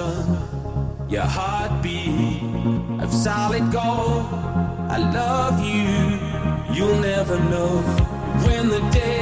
anyone, you'll never know when the sun.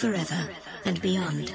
Forever and beyond.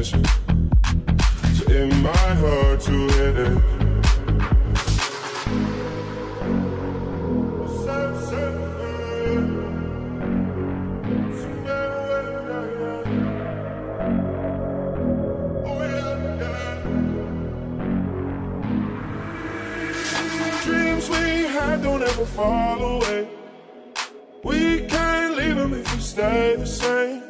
your attention. So it might hurt to hit it. Dreams we had don't ever fall away. We can't leave them if we stay the same.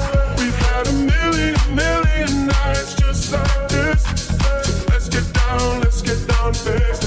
Let's get down, let's get down, baby.